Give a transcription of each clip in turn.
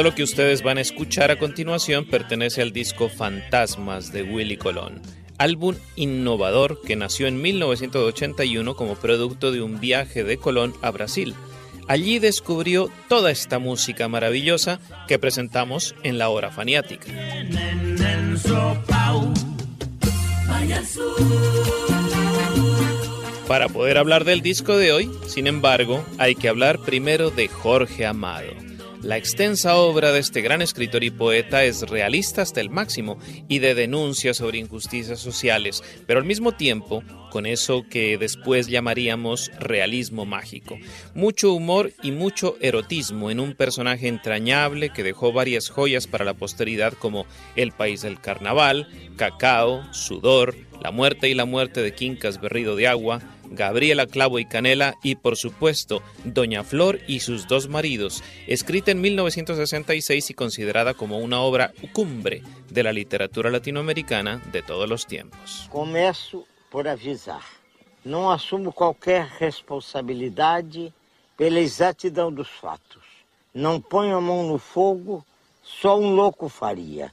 Todo lo que ustedes van a escuchar a continuación pertenece al disco Fantasmas de Willy Colón, álbum innovador que nació en 1981 como producto de un viaje de Colón a Brasil. Allí descubrió toda esta música maravillosa que presentamos en la hora faniática. Para poder hablar del disco de hoy, sin embargo, hay que hablar primero de Jorge Amado. La extensa obra de este gran escritor y poeta es realista hasta el máximo y de denuncia sobre injusticias sociales, pero al mismo tiempo con eso que después llamaríamos realismo mágico. Mucho humor y mucho erotismo en un personaje entrañable que dejó varias joyas para la posteridad como El País del Carnaval, Cacao, Sudor, La Muerte y la Muerte de Quincas Berrido de Agua, Gabriela Clavo y Canela y por supuesto Doña Flor y sus dos maridos, escrita en 1966 y considerada como una obra cumbre de la literatura latinoamericana de todos los tiempos. Por avisar. Não assumo qualquer responsabilidade pela exatidão dos fatos. Não ponho a mão no fogo, só um louco faria.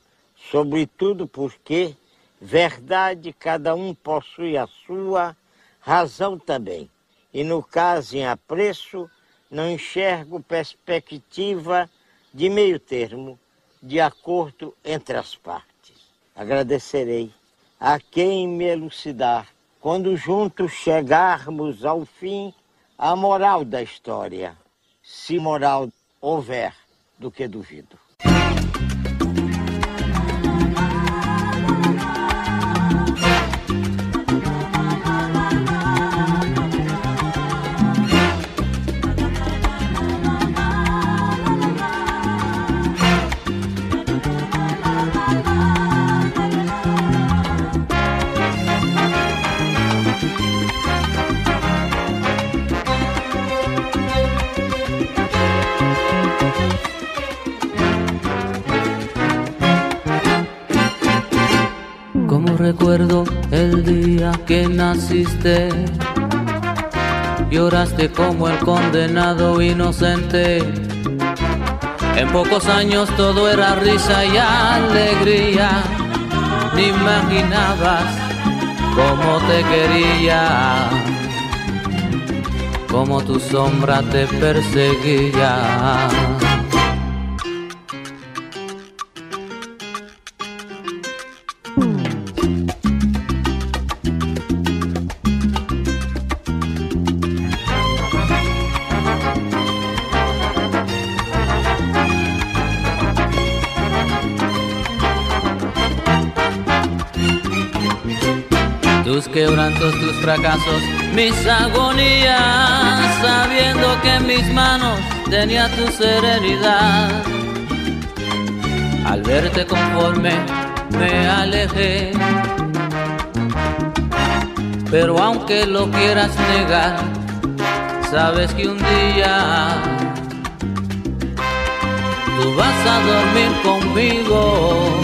Sobretudo porque verdade cada um possui a sua razão também. E no caso em apreço, não enxergo perspectiva de meio termo, de acordo entre as partes. Agradecerei a quem me elucidar, quando juntos chegarmos ao fim, a moral da história, se moral houver, do que duvido. Recuerdo el día que naciste. Lloraste como el condenado inocente. En pocos años todo era risa y alegría. Ni imaginabas cómo te quería, como tu sombra te perseguía. Quebrantos, tus fracasos, mis agonías, sabiendo que en mis manos tenía tu serenidad. Al verte conforme me alejé, pero aunque lo quieras negar, sabes que un día tú vas a dormir conmigo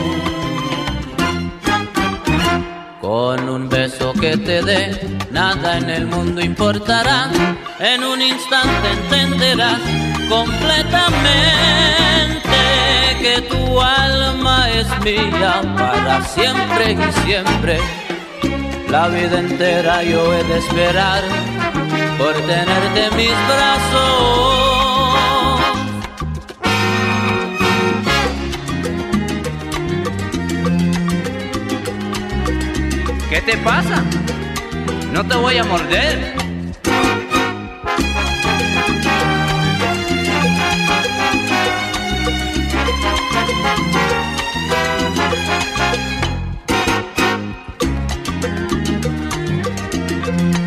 con un beso que te dé, nada en el mundo importará. En un instante entenderás completamente que tu alma es mía para siempre y siempre. La vida entera yo he de esperar por tenerte en mis brazos. ¿Qué te pasa? No te voy a morder.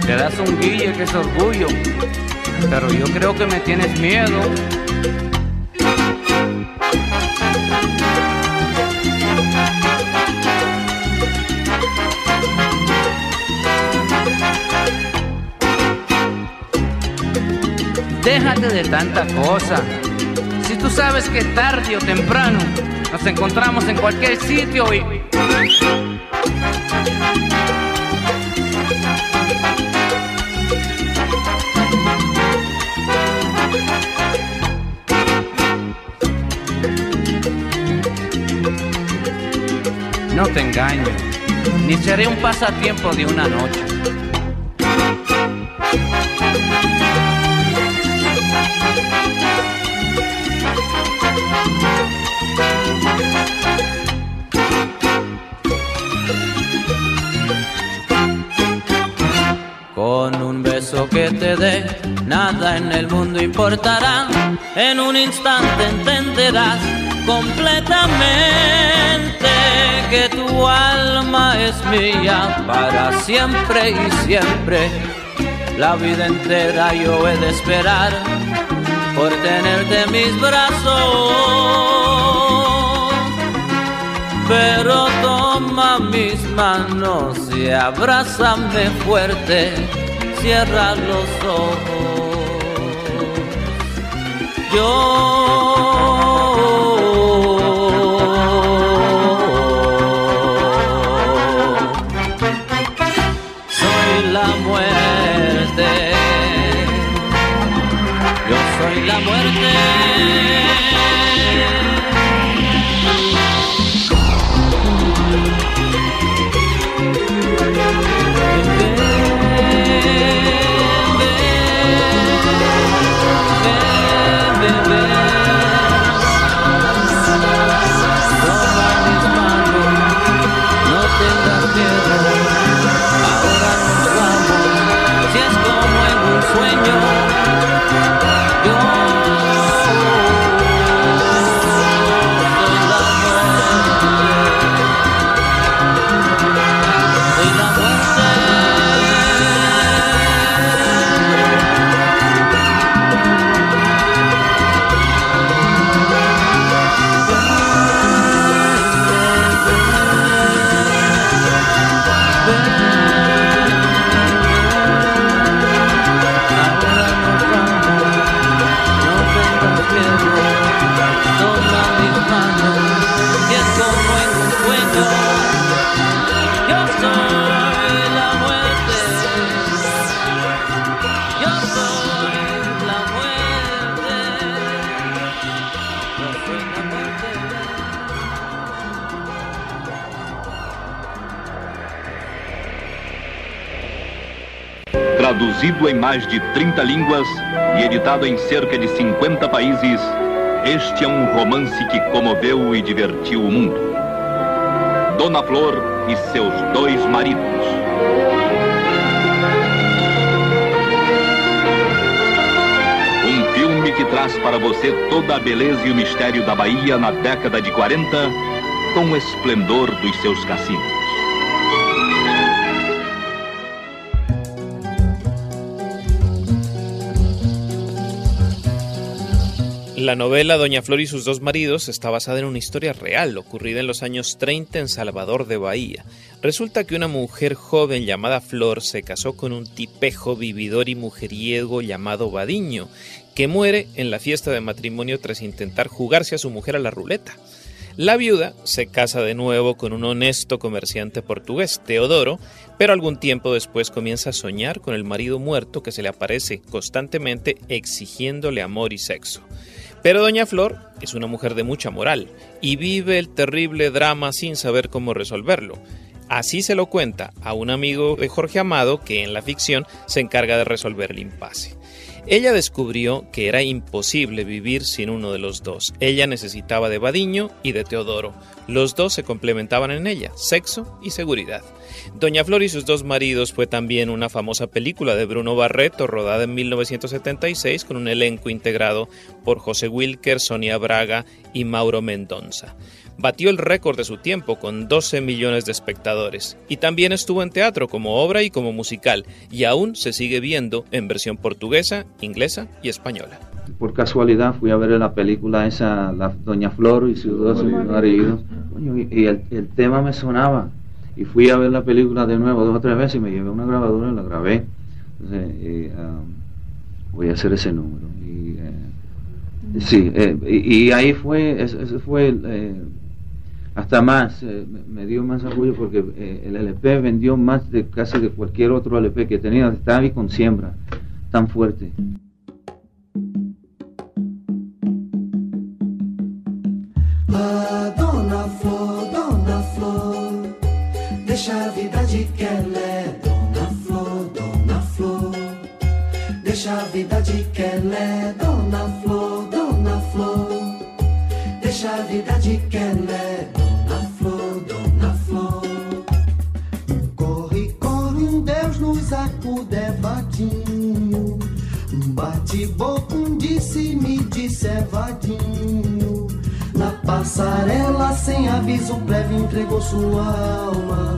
Te das un guille que es orgullo, pero yo creo que me tienes miedo. Déjate de tanta cosa. Si tú sabes que tarde o temprano nos encontramos en cualquier sitio y... No te engaño, ni seré un pasatiempo de una noche. En el mundo importará. En un instante entenderás completamente que tu alma es mía para siempre y siempre. La vida entera yo he de esperar por tenerte en mis brazos pero toma mis manos y abrázame fuerte, cierra los ojos. Yo mais de 30 línguas e editado em cerca de 50 países, este é um romance que comoveu e divertiu o mundo. Dona Flor e seus dois maridos. Um filme que traz para você toda a beleza e o mistério da Bahia na década de 40, com o esplendor dos seus cassinos. La novela Doña Flor y sus dos maridos está basada en una historia real ocurrida en los años 30 en Salvador de Bahía. Resulta que una mujer joven llamada Flor se casó con un tipejo vividor y mujeriego llamado Badiño, que muere en la fiesta de matrimonio tras intentar jugarse a su mujer a la ruleta. La viuda se casa de nuevo con un honesto comerciante portugués, Teodoro, pero algún tiempo después comienza a soñar con el marido muerto que se le aparece constantemente exigiéndole amor y sexo. Pero Doña Flor es una mujer de mucha moral y vive el terrible drama sin saber cómo resolverlo. Así se lo cuenta a un amigo de Jorge Amado que en la ficción se encarga de resolver el impasse. Ella descubrió que era imposible vivir sin uno de los dos. Ella necesitaba de Badiño y de Teodoro. Los dos se complementaban en ella, sexo y seguridad. Doña Flor y sus dos maridos fue también una famosa película de Bruno Barreto rodada en 1976 con un elenco integrado por José Wilker, Sonia Braga y Mauro Mendonza batió el récord de su tiempo con 12 millones de espectadores y también estuvo en teatro como obra y como musical y aún se sigue viendo en versión portuguesa, inglesa y española. Por casualidad fui a ver la película esa, la Doña Flor y sus dos maridos y el, tema me sonaba y fui a ver la película de nuevo dos o tres veces y me llevé una grabadora y la grabé. Entonces, um, voy a hacer ese número. Y, eh, sí, eh, y, ahí fue, ese, fue eh, hasta más, eh, me dio más orgullo porque eh, el LP vendió más de casi de cualquier otro LP que tenía, estaba ahí con siembra, tan fuerte. Ah, dona Flor, vida de Dona Flor, deixa a vida de que de é vadinho. Bate boca, um disse, me disse é vadinho. Na passarela, sem aviso prévio, entregou sua alma.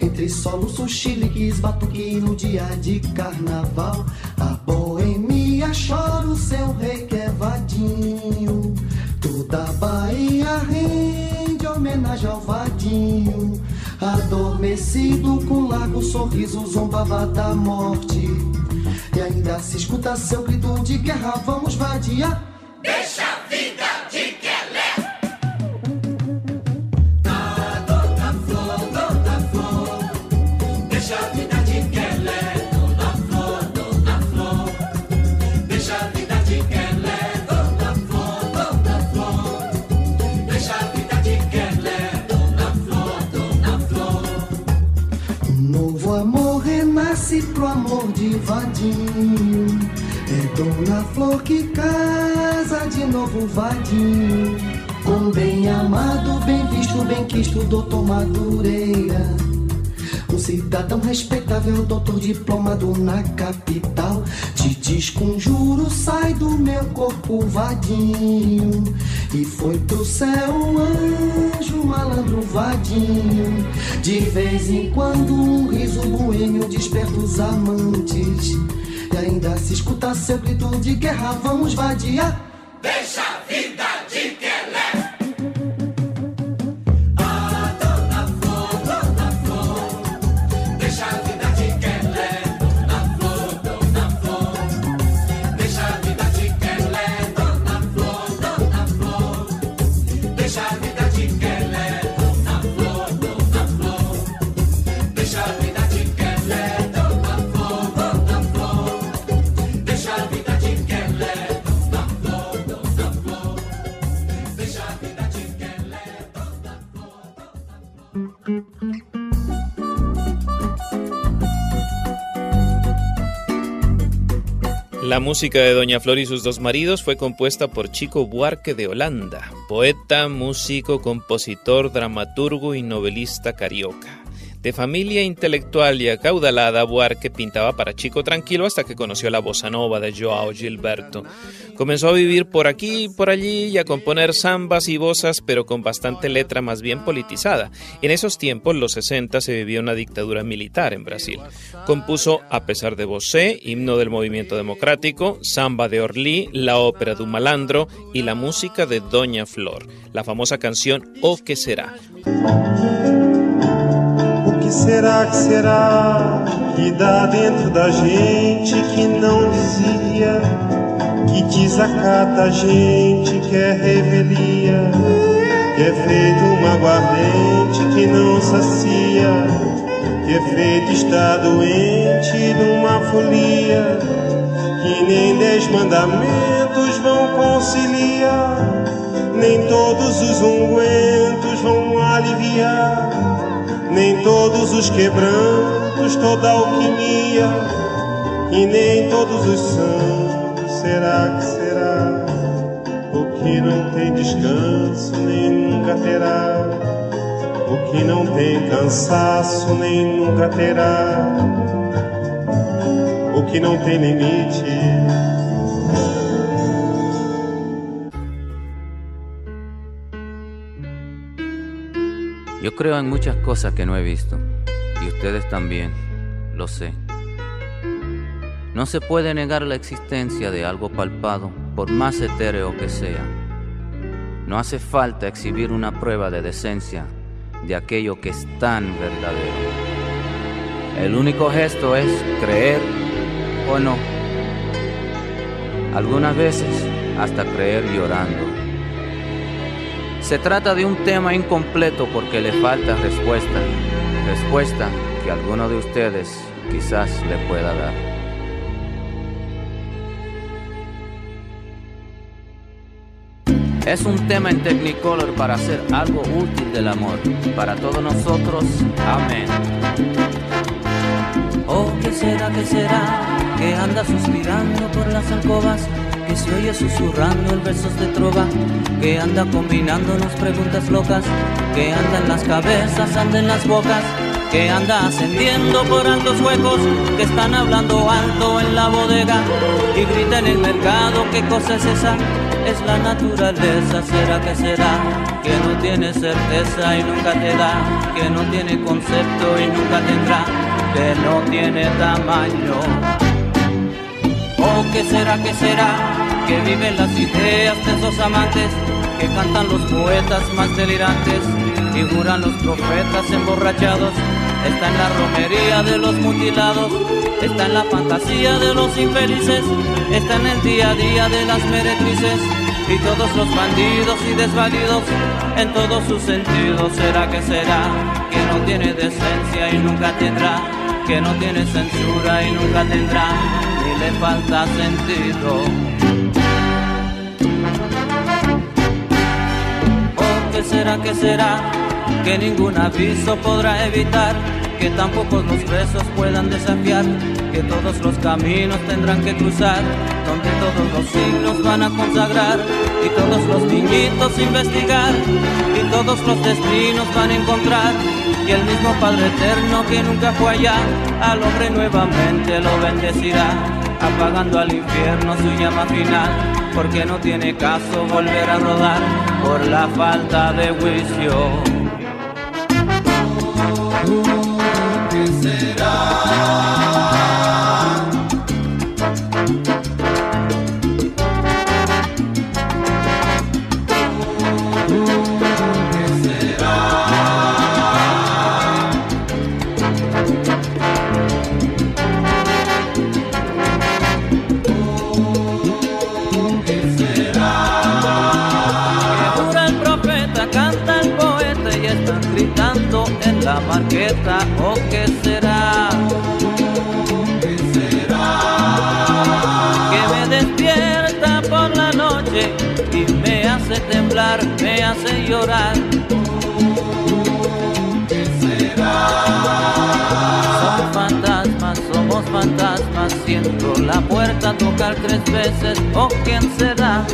Entre soluços, chiliques, batuque no dia de carnaval. A boemia chora o seu rei que é vadinho. Toda a Bahia rende homenagem ao vadinho. Adormecido com largo sorriso, zombava da morte. E ainda se escuta seu grito de guerra, vamos vadiar. Novo vadinho. Com bem amado, bem visto, bem quisto, doutor Madureira. Um cidadão respeitável, doutor diplomado na capital. Te desconjuro, sai do meu corpo vadinho. E foi pro céu um anjo, malandro vadinho. De vez em quando um riso boêmio desperta os amantes. E ainda se escuta seu grito de guerra, vamos vadiar. La música de Doña Flor y sus dos maridos fue compuesta por Chico Buarque de Holanda, poeta, músico, compositor, dramaturgo y novelista carioca. De familia intelectual y acaudalada, Buarque pintaba para chico tranquilo hasta que conoció la bossa nova de Joao Gilberto. Comenzó a vivir por aquí y por allí y a componer zambas y bossas, pero con bastante letra más bien politizada. En esos tiempos, los 60, se vivía una dictadura militar en Brasil. Compuso A pesar de Bosé, himno del movimiento democrático, samba de Orlí, la ópera de un malandro y la música de Doña Flor, la famosa canción O que será. Que será que será que dá dentro da gente que não dizia, que desacata a gente, que é revelia, que é feito uma aguardente que não sacia, que é feito estar doente numa folia, que nem dez mandamentos vão conciliar, nem todos os ungüentos vão aliviar nem todos os quebrantos, toda alquimia, e nem todos os santos. Será que será? O que não tem descanso, nem nunca terá. O que não tem cansaço, nem nunca terá. O que não tem limite. Yo creo en muchas cosas que no he visto, y ustedes también, lo sé. No se puede negar la existencia de algo palpado, por más etéreo que sea. No hace falta exhibir una prueba de decencia de aquello que es tan verdadero. El único gesto es creer o no. Algunas veces hasta creer llorando. Se trata de un tema incompleto porque le falta respuesta, respuesta que alguno de ustedes quizás le pueda dar. Es un tema en Technicolor para hacer algo útil del amor. Para todos nosotros, amén. Oh, ¿qué será, qué será? Que anda suspirando por las alcobas que se oye susurrando en versos de trova, que anda combinándonos preguntas locas, que anda en las cabezas, anda en las bocas, que anda ascendiendo por altos huecos, que están hablando alto en la bodega y grita en el mercado, ¿qué cosa es esa? Es la naturaleza, será que será, que no tiene certeza y nunca te da, que no tiene concepto y nunca tendrá, que no tiene tamaño. ¿Qué será, qué será? Que viven las ideas de esos amantes, que cantan los poetas más delirantes y juran los profetas emborrachados. Está en la romería de los mutilados, está en la fantasía de los infelices, está en el día a día de las meretrices y todos los bandidos y desvalidos en todos sus sentidos. ¿Será que será? Que no tiene decencia y nunca tendrá, que no tiene censura y nunca tendrá, ni le falta sentido. ¿O qué será, qué será? Que ningún aviso podrá evitar, que tampoco los presos puedan desafiar, que todos los caminos tendrán que cruzar, donde todos los siglos van a consagrar, y todos los niñitos investigar, y todos los destinos van a encontrar, y el mismo Padre Eterno que nunca fue allá, al hombre nuevamente lo bendecirá, apagando al infierno su llama final, porque no tiene caso volver a rodar por la falta de juicio. Llorar. ¿Qué será? Son fantasmas, somos fantasmas, siento la puerta tocar tres veces, ¿o quién será?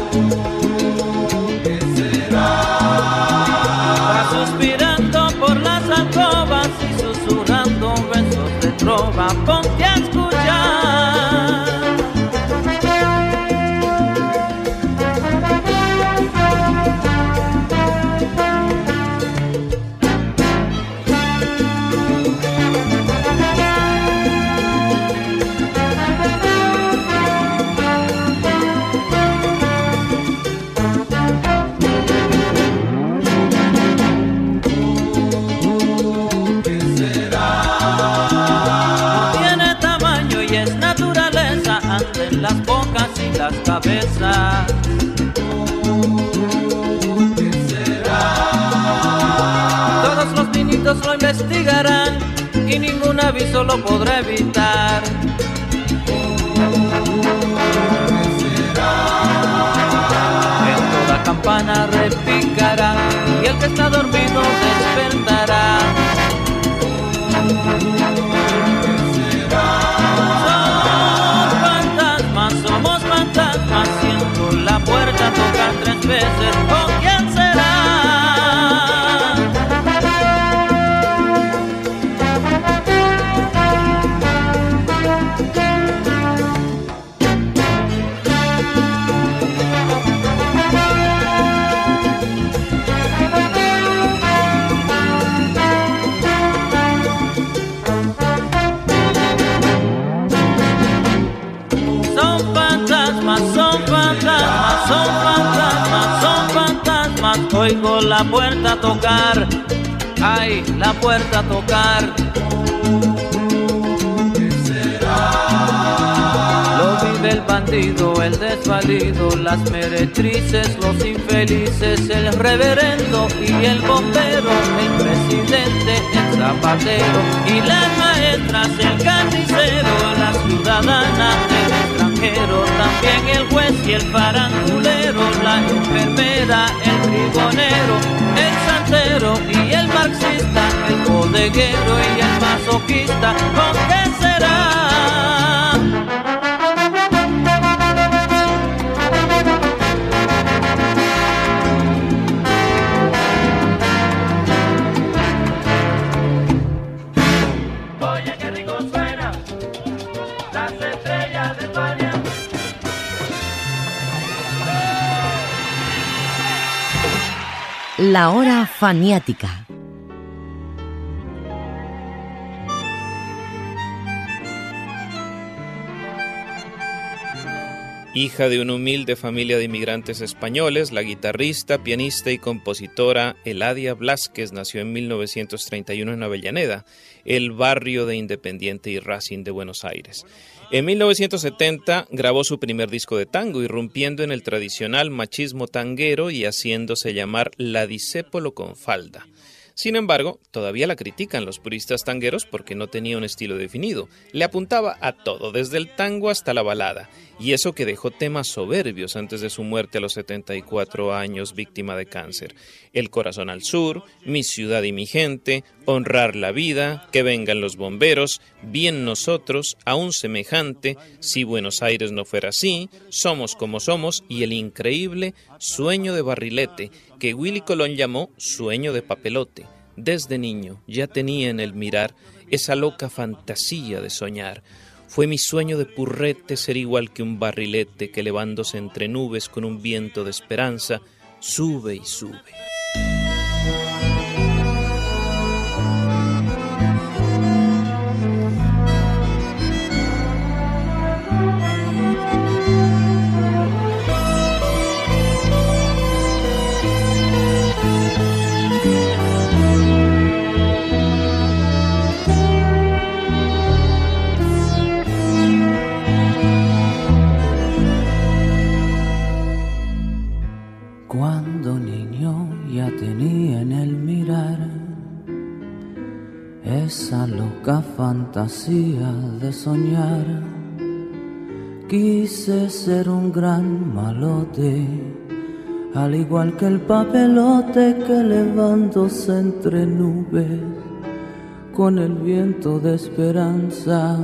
Las meretrices, los infelices, el reverendo y el bombero, el presidente, el zapatero y las maestras, el carnicero, la ciudadana, el extranjero, también el juez y el farandulero, la enfermera, el rigonero, el santero y el marxista, el bodeguero y el masoquista, ¿con qué será? La hora faniática. Hija de una humilde familia de inmigrantes españoles, la guitarrista, pianista y compositora Eladia Blasquez nació en 1931 en Avellaneda, el barrio de Independiente y Racing de Buenos Aires. En 1970 grabó su primer disco de tango, irrumpiendo en el tradicional machismo tanguero y haciéndose llamar la disépolo con falda. Sin embargo, todavía la critican los puristas tangueros porque no tenía un estilo definido. Le apuntaba a todo, desde el tango hasta la balada, y eso que dejó temas soberbios antes de su muerte a los 74 años víctima de cáncer. El corazón al sur, Mi ciudad y mi gente, Honrar la vida, Que vengan los bomberos, Bien nosotros, Aún semejante, Si Buenos Aires no fuera así, Somos como somos y el increíble Sueño de barrilete, que Willy Colón llamó Sueño de papelote. Desde niño ya tenía en el mirar esa loca fantasía de soñar. Fue mi sueño de purrete ser igual que un barrilete que elevándose entre nubes con un viento de esperanza, sube y sube. Soñar. Quise ser un gran malote, al igual que el papelote que elevándose entre nubes, con el viento de esperanza,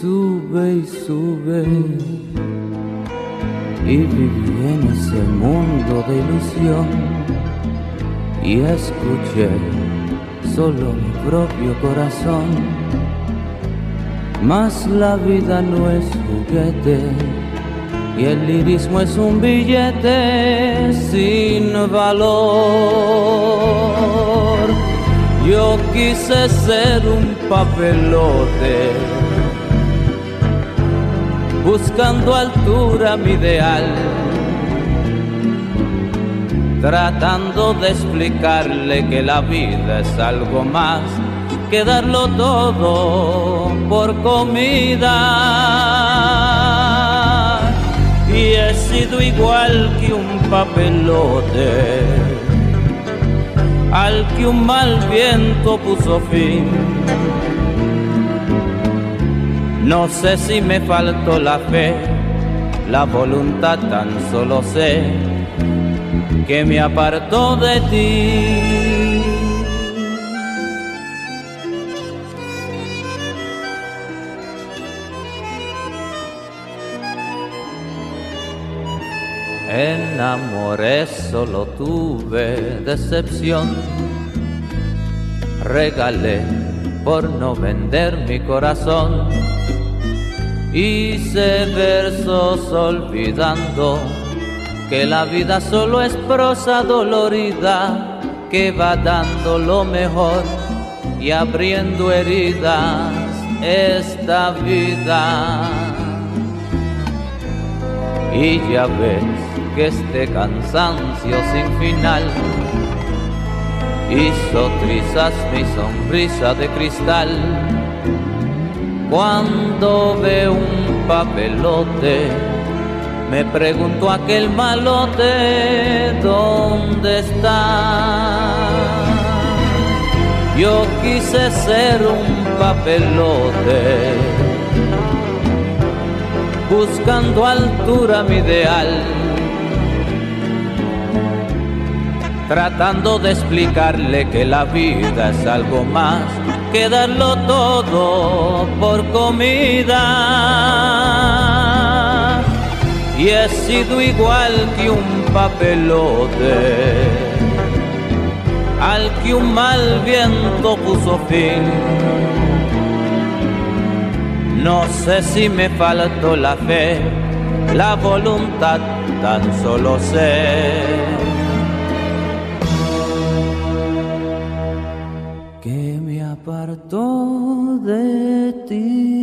sube y sube y viví en ese mundo de ilusión y escuché solo mi propio corazón. Mas la vida no es juguete y el lirismo es un billete sin valor. Yo quise ser un papelote buscando altura mi ideal, tratando de explicarle que la vida es algo más que darlo todo por comida. Y he sido igual que un papelote, al que un mal viento puso fin no sé si me faltó la fe, la voluntad, tan solo sé que me apartó de ti. En amores solo tuve decepción, regalé por no vender mi corazón Hice versos olvidando que la vida solo es prosa dolorida que va dando lo mejor y abriendo heridas esta vida. Y ya ves que este cansancio sin final hizo trizas mi sonrisa de cristal. Cuando ve un papelote, me pregunto aquel malote, ¿dónde está? Yo quise ser un papelote, buscando altura mi ideal tratando de explicarle que la vida es algo más que darlo todo por comida. Y he sido igual que un papelote, al que un mal viento puso fin. No sé si me faltó la fe, la voluntad, tan solo sé apartó de ti.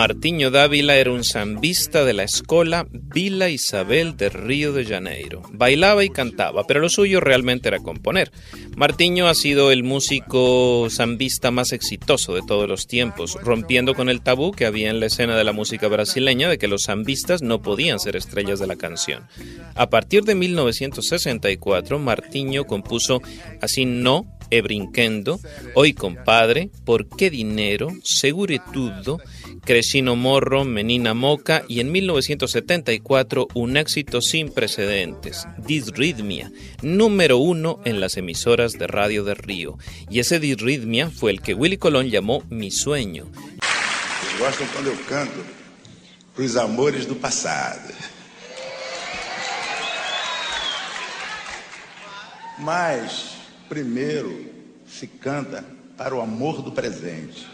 Martiño Dávila era un zambista de la escuela Vila Isabel de Río de Janeiro. Bailaba y cantaba, pero lo suyo realmente era componer. Martiño ha sido el músico zambista más exitoso de todos los tiempos, rompiendo con el tabú que había en la escena de la música brasileña de que los zambistas no podían ser estrellas de la canción. A partir de 1964, Martiño compuso Así No, E Brinquendo, Hoy Compadre, Por qué Dinero, Seguretudo, Crescino Morro, Menina Moca y en 1974 un éxito sin precedentes, Disrhythmia, número uno en las emisoras de radio de Río. Y ese Disrhythmia fue el que Willy Colón llamó Mi Sueño. Gostam cuando canto pros amores do passado. Primeiro se canta para o amor do presente.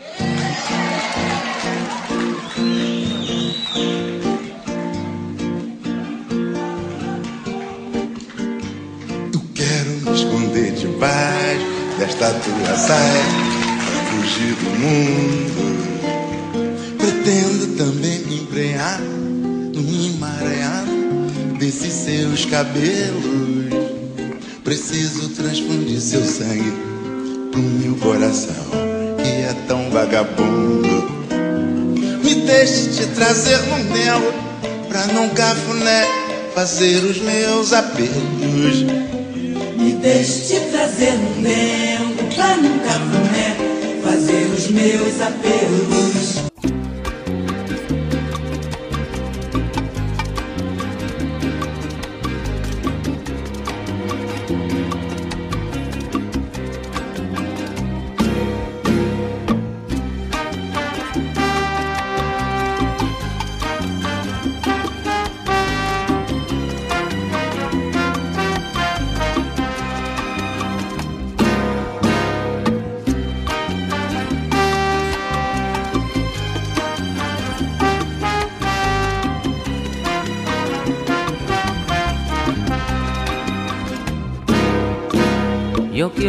Eu quero me esconder debaixo desta tua saia fugir do mundo. Pretendo também me embrenhar num emaranhado desses seus cabelos. Preciso transfundir seu sangue pro meu coração que é tão vagabundo. Me deixe te trazer no mel pra num cafuné fazer os meus apelos. Me deixe te trazer no mel pra num cafuné fazer os meus apelos.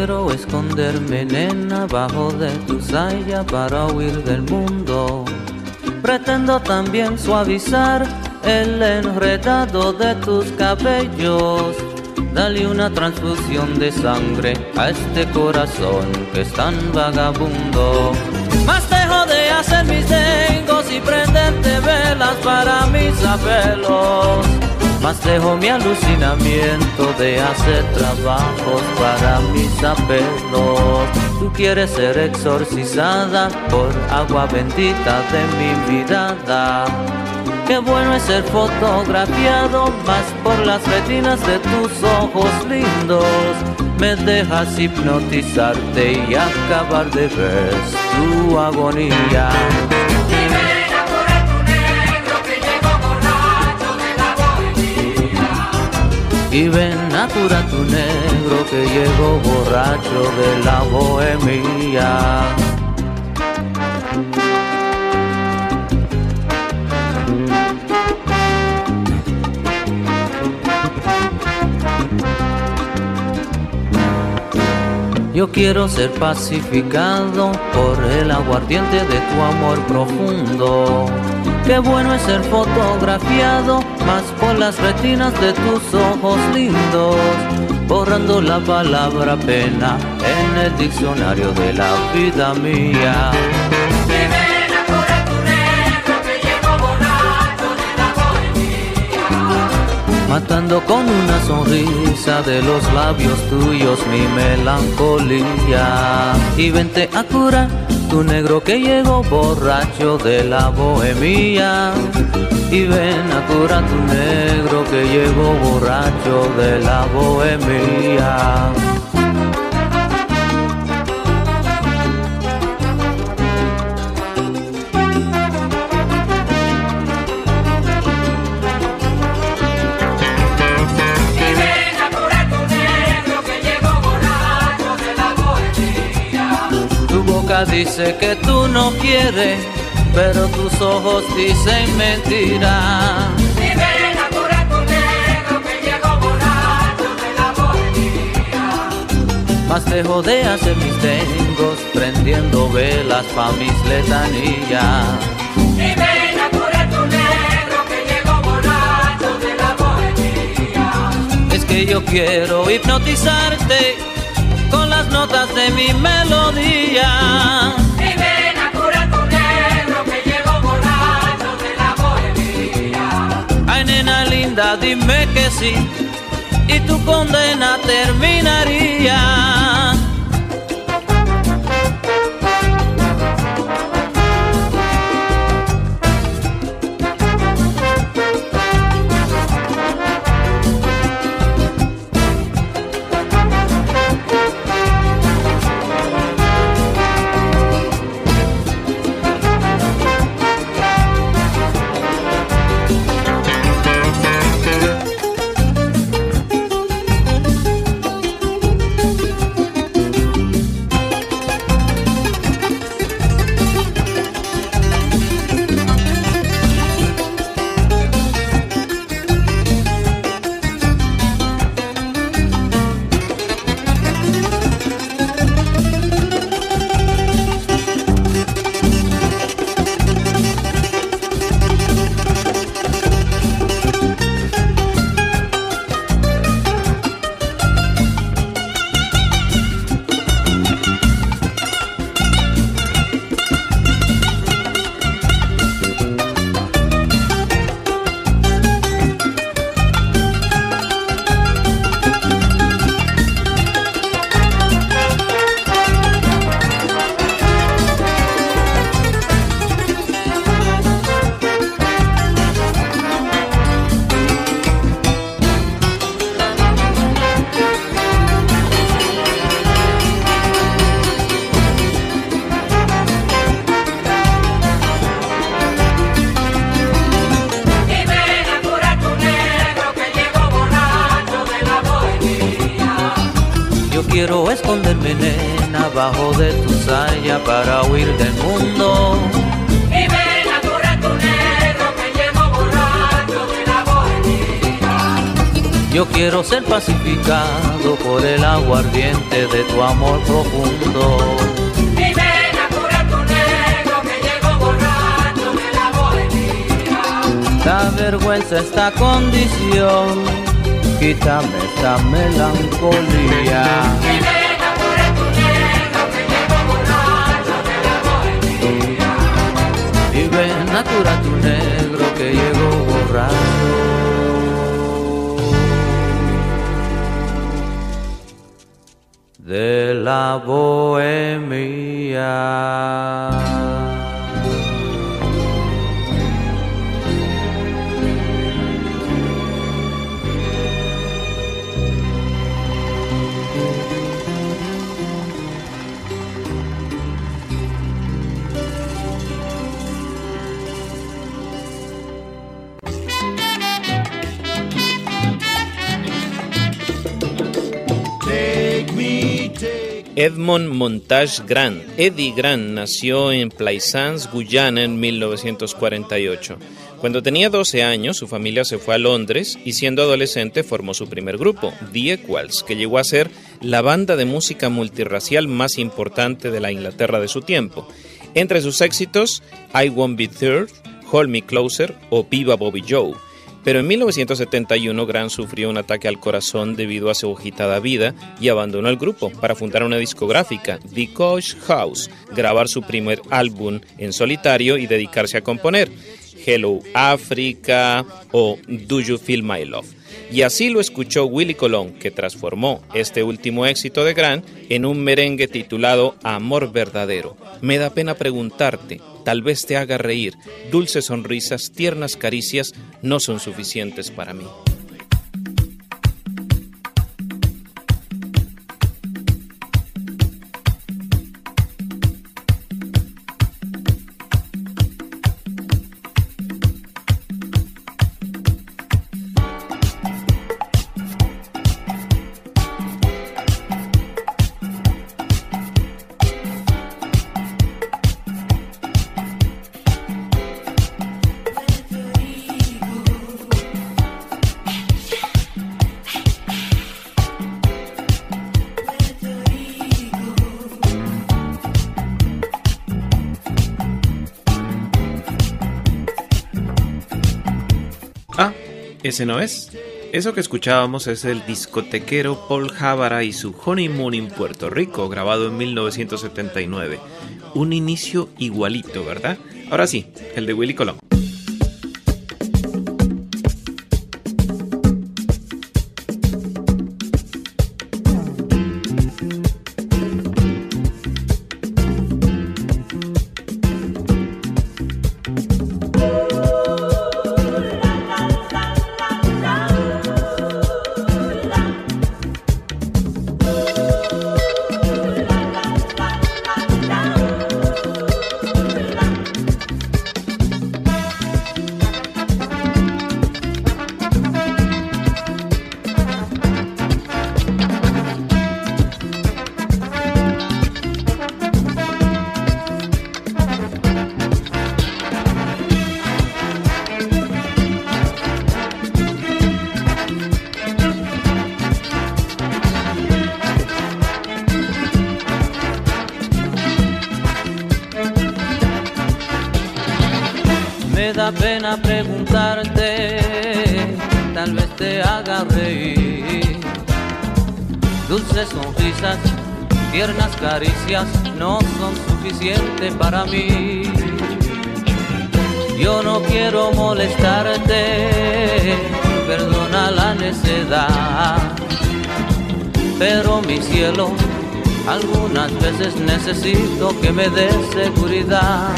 Quiero esconderme, nena, bajo de tu saya para huir del mundo. Pretendo también suavizar el enredado de tus cabellos. Dale una transfusión de sangre a este corazón que es tan vagabundo. Más dejo de hacer mis y prenderte velas para mis apelos. Más dejo mi alucinamiento de hacer trabajos para mis apelos. Tú quieres ser exorcizada por agua bendita de mi mirada. Qué bueno es ser fotografiado más por las retinas de tus ojos lindos. Me dejas hipnotizarte y acabar de ver tu agonía. Y ven a tu negro que llegó borracho de la bohemia. Yo quiero ser pacificado por el aguardiente de tu amor profundo. Qué bueno es ser fotografiado, más por las retinas de tus ojos lindos, borrando la palabra pena en el diccionario de la vida mía. matando con una sonrisa de los labios tuyos mi melancolía. Y vente a curar tu negro que llegó borracho de la bohemia. Y ven a curar tu negro que llegó borracho de la bohemia. Dice que tú no quieres, pero tus ojos dicen mentira. Y ven a curar tu negro que llegó borracho de la bohemia. Más lejos de hacer mis tengos, prendiendo velas pa' mis letanillas. Y ven a curar tu negro que llegó borracho de la bohemia. Es que yo quiero hipnotizarte las notas de mi melodía. Y ven a curar tu negro que llegó borracho de la bohemia. Ay, nena linda, dime que sí, y tu condena terminaría. Ser pacificado por el aguardiente de tu amor profundo. Y ven a curar tu negro que llegó borracho de la bohemia. Da vergüenza esta condición, quítame esta melancolía. Y ven a curar tu negro que llegó borracho. de la bohemia. Edmond Montage Grant. Eddie Grant nació en Plaisance, Guyana, en 1948. Cuando tenía 12 años, su familia se fue a Londres y siendo adolescente formó su primer grupo, The Equals, que llegó a ser la banda de música multirracial más importante de la Inglaterra de su tiempo. Entre sus éxitos, I Won't Be Third, Hold Me Closer o Viva Bobby Joe. Pero en 1971 Grant sufrió un ataque al corazón debido a su agitada vida y abandonó el grupo para fundar una discográfica, The Coach House, grabar su primer álbum en solitario y dedicarse a componer. Hello Africa o Do You Feel My Love. Y así lo escuchó Willy Colón, que transformó este último éxito de Grant en un merengue titulado Amor Verdadero. Me da pena preguntarte, tal vez te haga reír, dulces sonrisas, tiernas caricias no son suficientes para mí. Ese no es. Eso que escuchábamos es el discotequero Paul Javara y su Honeymoon en Puerto Rico, grabado en 1979. Un inicio igualito, ¿verdad? Ahora sí, el de Willy Colón. Pena preguntarte, tal vez te haga reír. Dulces sonrisas, tiernas caricias no son suficientes para mí. Yo no quiero molestarte, perdona la necedad, pero mi cielo, algunas veces necesito que me des seguridad.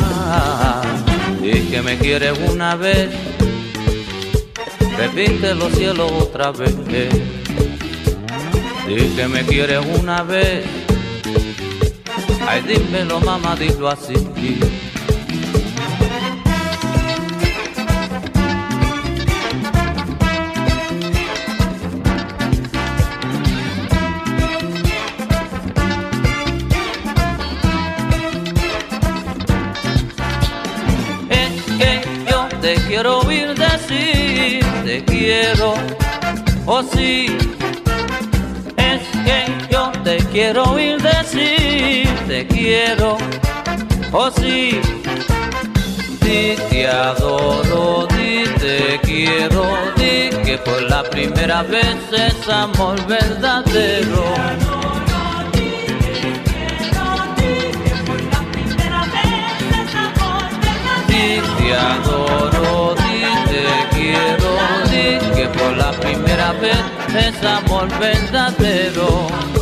Y que me quieres una vez, repite los cielos otra vez. Y que me quieres una vez, ay dímelo mamá, dilo así. Te quiero oír decir, te quiero, oh sí. Es que yo te quiero oír decir, te quiero, oh sí. Di te adoro, di te quiero, di que por la primera vez es amor verdadero. Es amor verdadero.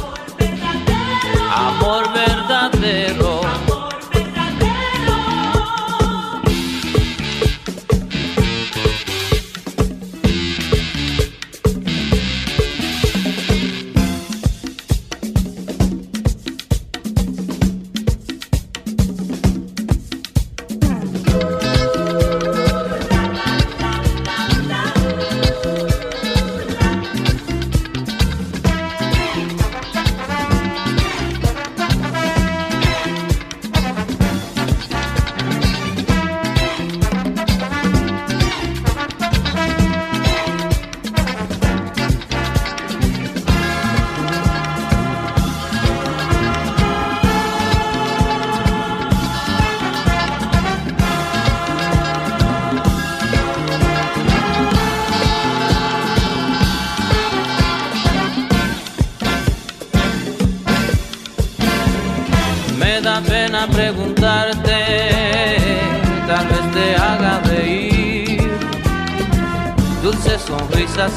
Sonrisas,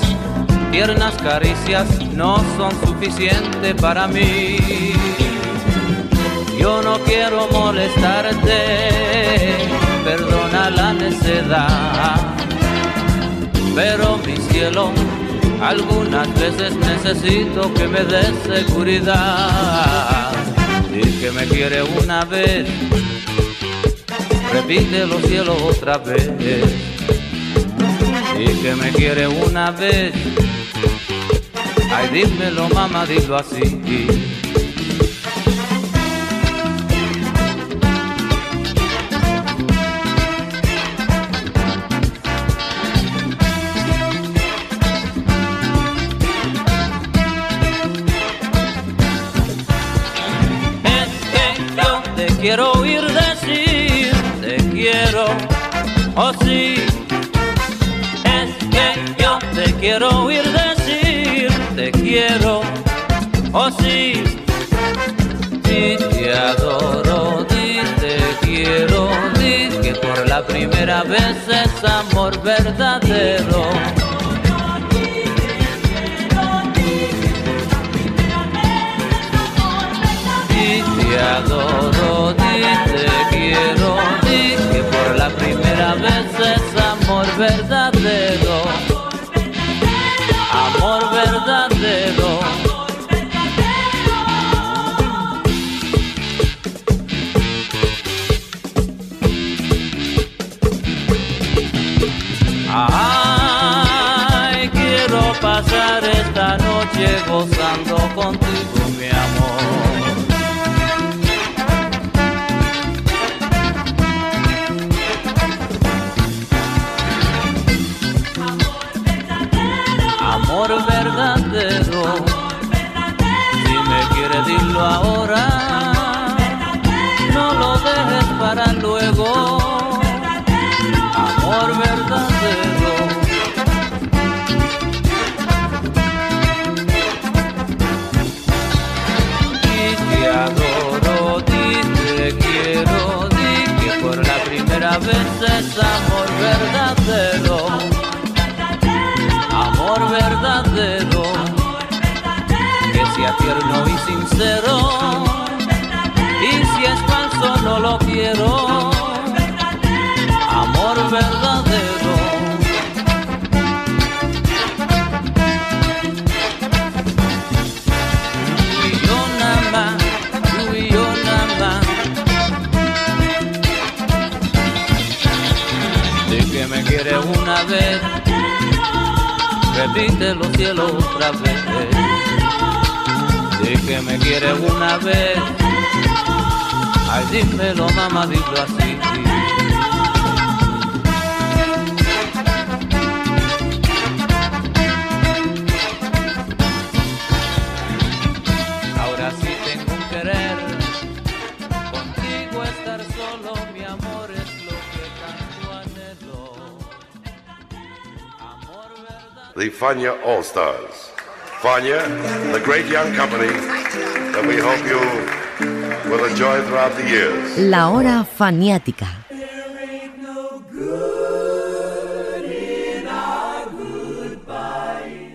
tiernas caricias no son suficientes para mí. Yo no quiero molestarte, perdona la necedad, pero mi cielo algunas veces necesito que me des seguridad. Y que me quiere una vez, repite los cielos otra vez. Y que me quiere una vez, ay dímelo mamá, dilo así. quiero oír decir te quiero, oh sí, quiero oír decir te quiero, oh sí, y te adoro, di te quiero, di que por la primera vez es amor verdadero. te adoro, di te quiero, di que por la primera vez es amor verdadero, gozando contigo, verdadero. Amor verdadero, que sea tierno y sincero, y si es falso no lo quiero, amor verdadero. Repite los cielos otra vez. De que me quieres una vez, ay dímelo mamá, dilo así. The Fania All Stars. Fania, the great young company that we hope you will enjoy throughout the years. La hora faniática.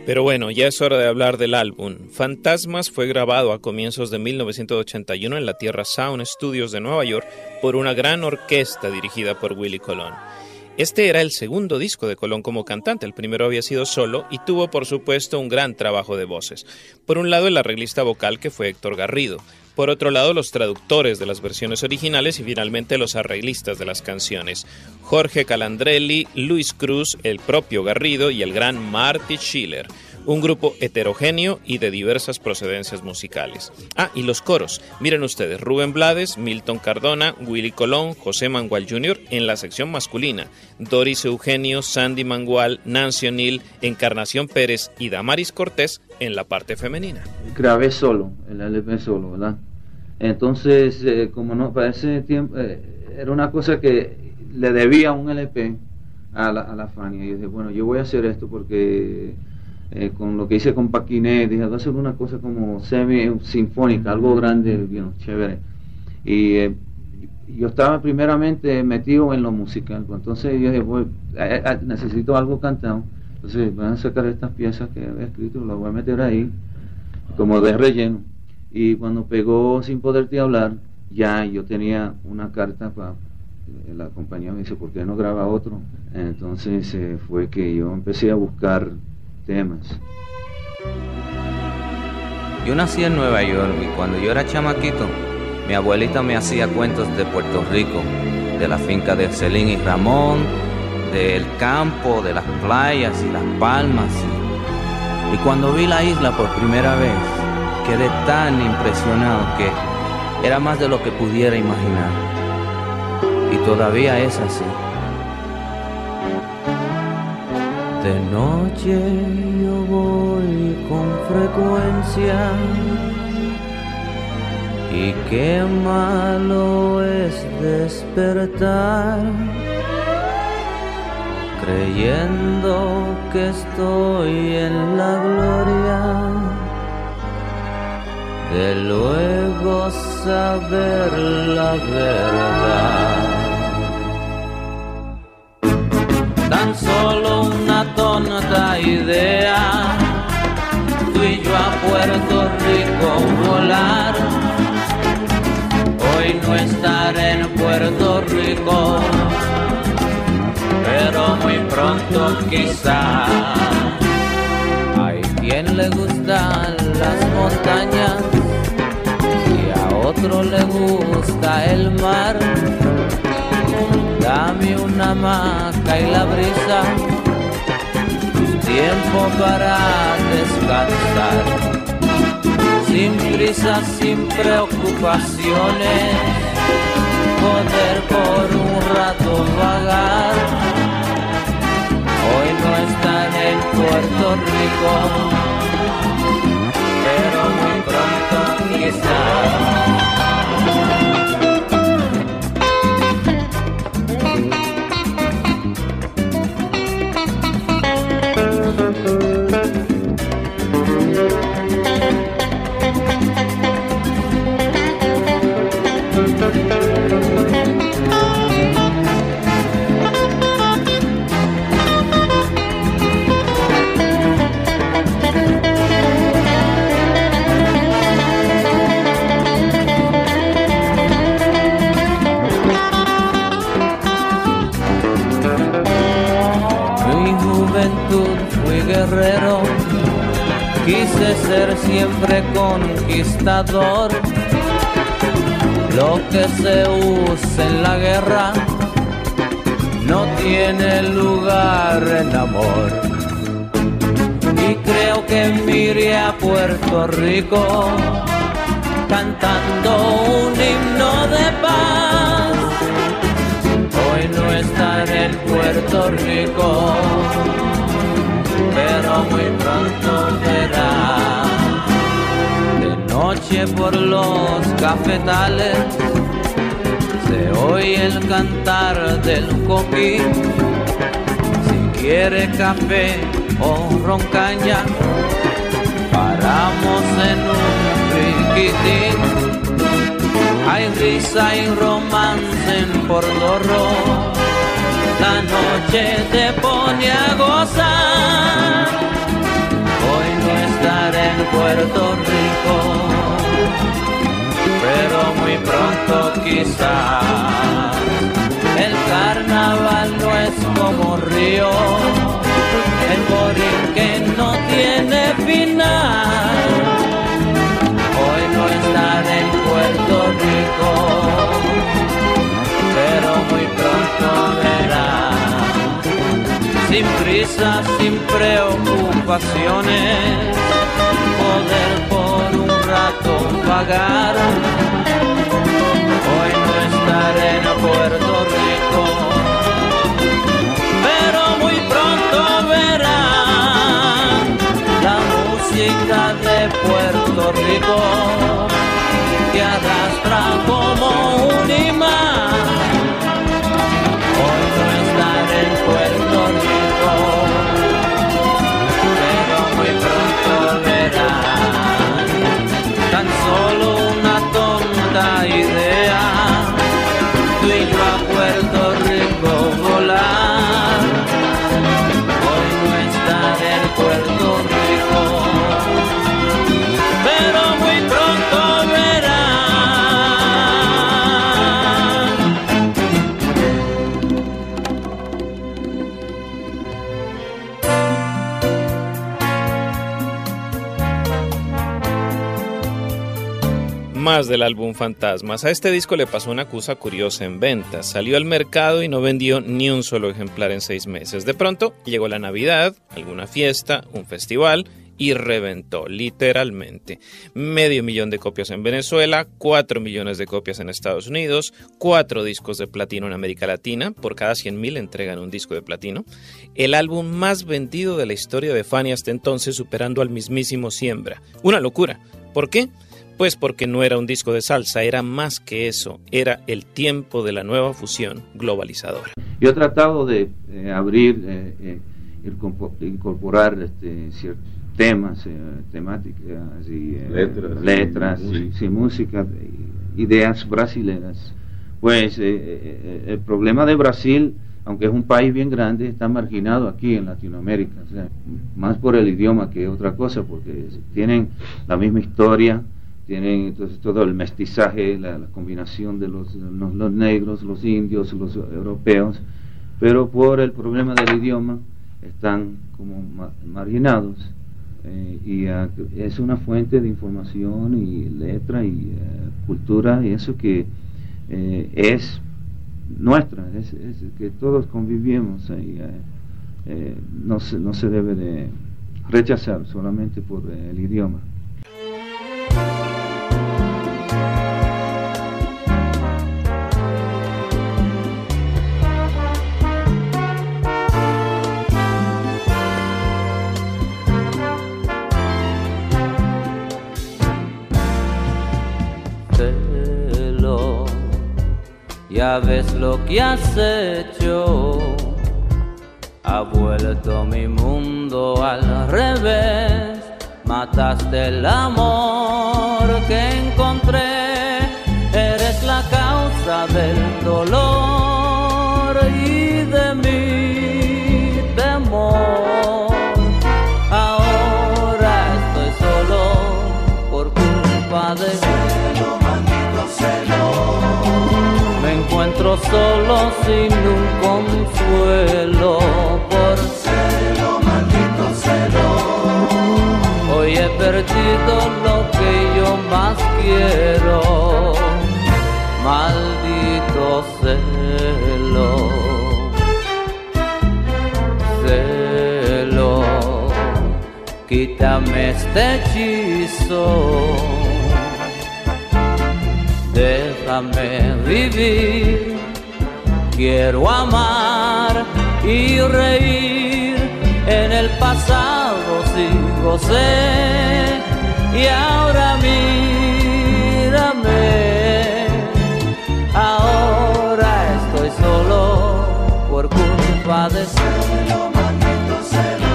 Pero bueno, ya es hora de hablar del álbum. Fantasmas fue grabado a comienzos de 1981 en la Tierra Sound Studios de Nueva York por una gran orquesta dirigida por Willie Colón. Este era el segundo disco de Colón como cantante, el primero había sido solo y tuvo por supuesto un gran trabajo de voces. Por un lado el arreglista vocal que fue Héctor Garrido, por otro lado los traductores de las versiones originales y finalmente los arreglistas de las canciones, Jorge Calandrelli, Luis Cruz, el propio Garrido y el gran Marty Schiller un grupo heterogéneo y de diversas procedencias musicales. Ah, y los coros. Miren ustedes, Rubén Blades, Milton Cardona, Willy Colón, José Mangual Jr. en la sección masculina, Doris Eugenio, Sandy Mangual, Nancy O'Neill, Encarnación Pérez y Damaris Cortés en la parte femenina. Grabé solo, el LP solo, ¿verdad? Entonces, eh, como no, para ese tiempo, eh, era una cosa que le debía un LP a la, a la Fania. Y yo dije, bueno, yo voy a hacer esto porque eh, con lo que hice con Paquiné, dije, voy a hacer una cosa como semi-sinfónica, algo grande, bien, chévere. Y eh, yo estaba primeramente metido en lo musical, pues entonces yo dije, voy, eh, eh, necesito algo cantado, entonces voy a sacar estas piezas que había escrito, las voy a meter ahí, como de relleno. Y cuando pegó Sin Poderte Hablar, ya yo tenía una carta para la compañía me dice, ¿por qué no graba otro? Entonces fue que yo empecé a buscar Yo nací en Nueva York y cuando yo era chamaquito, mi abuelita me hacía cuentos de Puerto Rico, de la finca de Celín y Ramón, del campo, de las playas y las palmas. Y cuando vi la isla por primera vez, quedé tan impresionado que era más de lo que pudiera imaginar. Y todavía es así. De noche yo voy con frecuencia y qué malo es despertar creyendo que estoy en la gloria de luego saber la verdad. Tan solo una tonta idea, tú y yo a Puerto Rico volar. Hoy no estar en Puerto Rico, pero muy pronto quizá. Hay quien le gustan las montañas y a otro le gusta el mar. Dame una hamaca y la brisa, tiempo para descansar. Sin prisa, sin preocupaciones, poder por un rato vagar. Hoy no están en Puerto Rico, pero muy pronto quizás. Quise ser siempre conquistador. Lo que se usa en la guerra no tiene lugar en amor. Y creo que miré a Puerto Rico cantando un himno de paz. Hoy no estar en Puerto Rico, pero muy pronto noche por los cafetales se oye el cantar del coquí. Si quiere café o roncaña, paramos en un riquitín. Hay risa y romance en Portorro. La noche te pone a gozar. Hoy no estar en Puerto Rico, pero muy pronto quizás. El carnaval no es como río, el borinquen no tiene final. Hoy no estar en Puerto Rico, pero muy pronto verás. Sin prisa, sin preocupaciones, poder por un rato vagar. Hoy no estar en Puerto Rico, pero muy pronto verás la música de Puerto Rico que arrastra como un imán. Más del álbum Fantasmas. A este disco le pasó una cosa curiosa en ventas. Salió al mercado y no vendió ni un solo ejemplar en seis meses. De pronto llegó la Navidad, alguna fiesta, un festival y reventó, literalmente. Medio millón de copias en Venezuela, cuatro millones de copias en Estados Unidos, cuatro discos de platino en América Latina, por cada 100.000 entregan un disco de platino. El álbum más vendido de la historia de Fanny hasta entonces, superando al mismísimo Siembra. Una locura. ¿Por qué? Pues porque no era un disco de salsa, era más que eso, era el tiempo de la nueva fusión globalizadora. Yo he tratado de eh, abrir, eh, eh, incorporar este, ciertos temas, temáticas y letras, letras y, música, ideas brasileñas. Pues el problema de Brasil, aunque es un país bien grande, está marginado aquí en Latinoamérica, más por el idioma que otra cosa, porque tienen la misma historia, tienen entonces todo el mestizaje, la, combinación de los, los, negros, los indios, los europeos, pero por el problema del idioma están como marginados. Eh, y es una fuente de información y letra y eh, cultura y eso que eh, es nuestra, es, que todos convivimos y no, se, no se debe de rechazar solamente por el idioma. Ya ves lo que has hecho, ha vuelto mi mundo al revés, mataste el amor que encontré, eres la causa del dolor y de mi temor. Ahora estoy solo por culpa de encuentro solo sin un consuelo perdido lo que yo más quiero, maldito celo. Celo, quítame este hechizo déjame vivir. Quiero amar y reír. En el pasado sigo sé y ahora mírame. Ahora estoy solo por culpa de celo, maldito celo.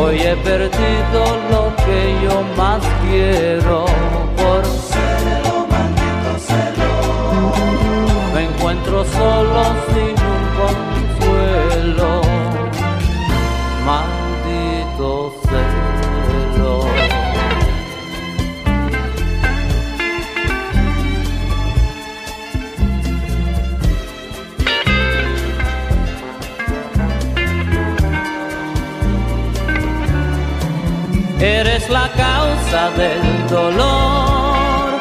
Hoy he perdido lo que yo más quiero por encuentro solo sin un la causa del dolor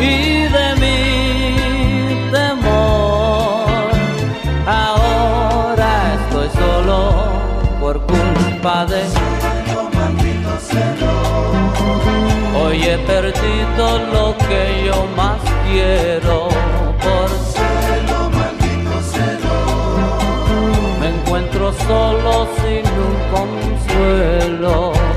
y de mi temor. Ahora estoy solo por culpa de Hoy he perdido lo que yo más quiero por celo, maldito celo. Me encuentro solo sin un consuelo.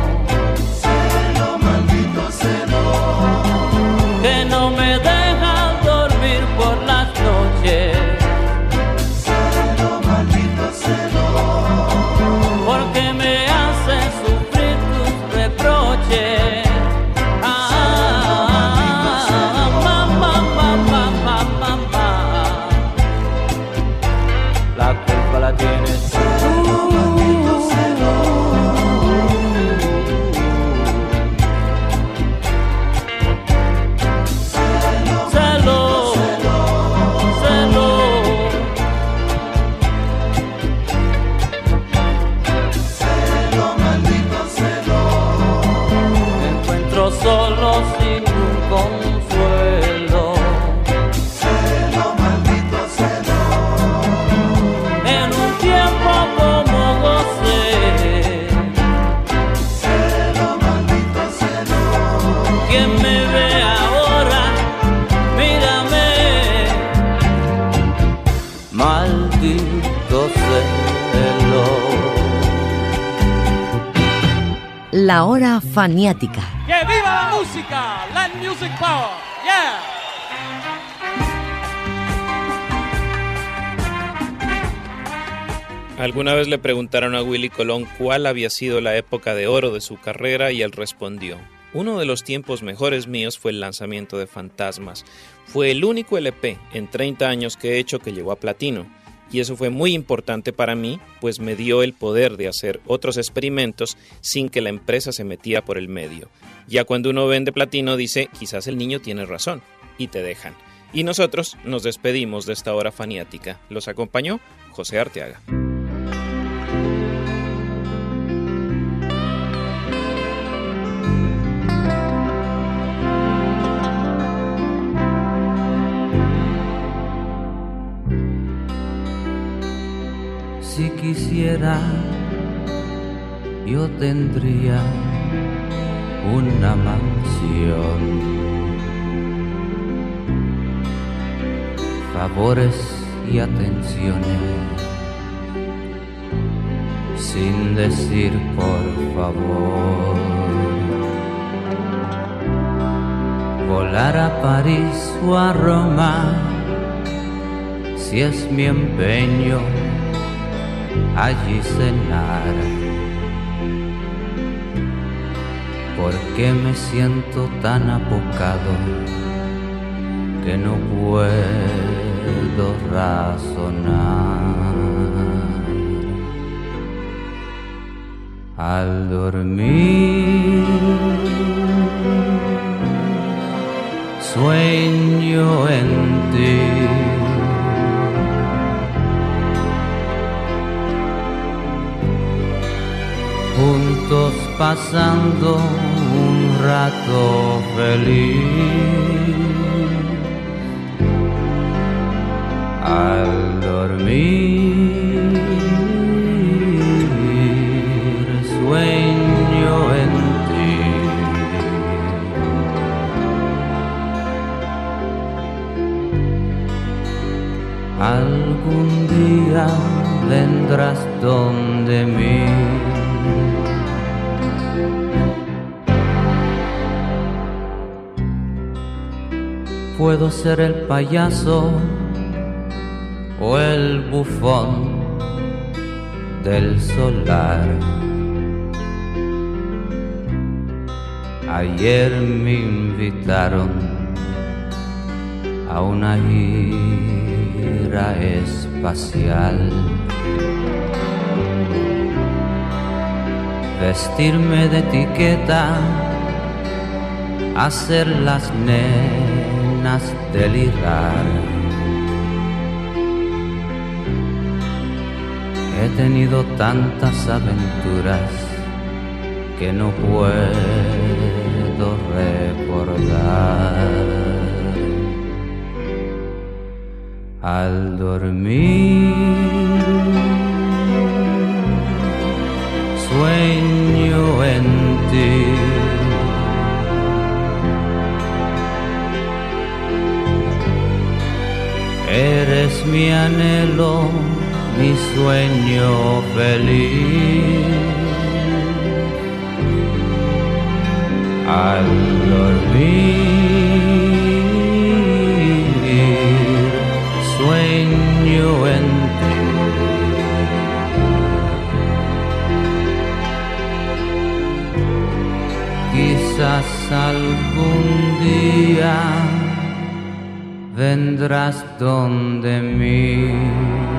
Faniática. ¡Que viva la música! Land Music Power. Yeah. Alguna vez le preguntaron a Willy Colón cuál había sido la época de oro de su carrera y él respondió, uno de los tiempos mejores míos fue el lanzamiento de Fantasmas. Fue el único LP en 30 años que he hecho que llegó a platino. Y eso fue muy importante para mí, pues me dio el poder de hacer otros experimentos sin que la empresa se metiera por el medio. Ya cuando uno vende platino dice, quizás el niño tiene razón, y te dejan. Y nosotros nos despedimos de esta hora faniática. Los acompañó José Arteaga. Yo tendría una mansión. Favores y atenciones, sin decir por favor. Volar a París o a Roma, si es mi empeño allí cenar. Porque me siento tan apocado que no puedo razonar. Al dormir sueño en ti. Pasando un rato feliz. Al dormir sueño en ti. Algún día vendrás donde mí. Puedo ser el payaso o el bufón del solar. Ayer me invitaron a una gira espacial. Vestirme de etiqueta, hacer las delirar. He tenido tantas aventuras que no puedo recordar. Al dormir mi anhelo, mi sueño feliz. Al dormir sueño en ti. Quizás algún día vendrás donde mí.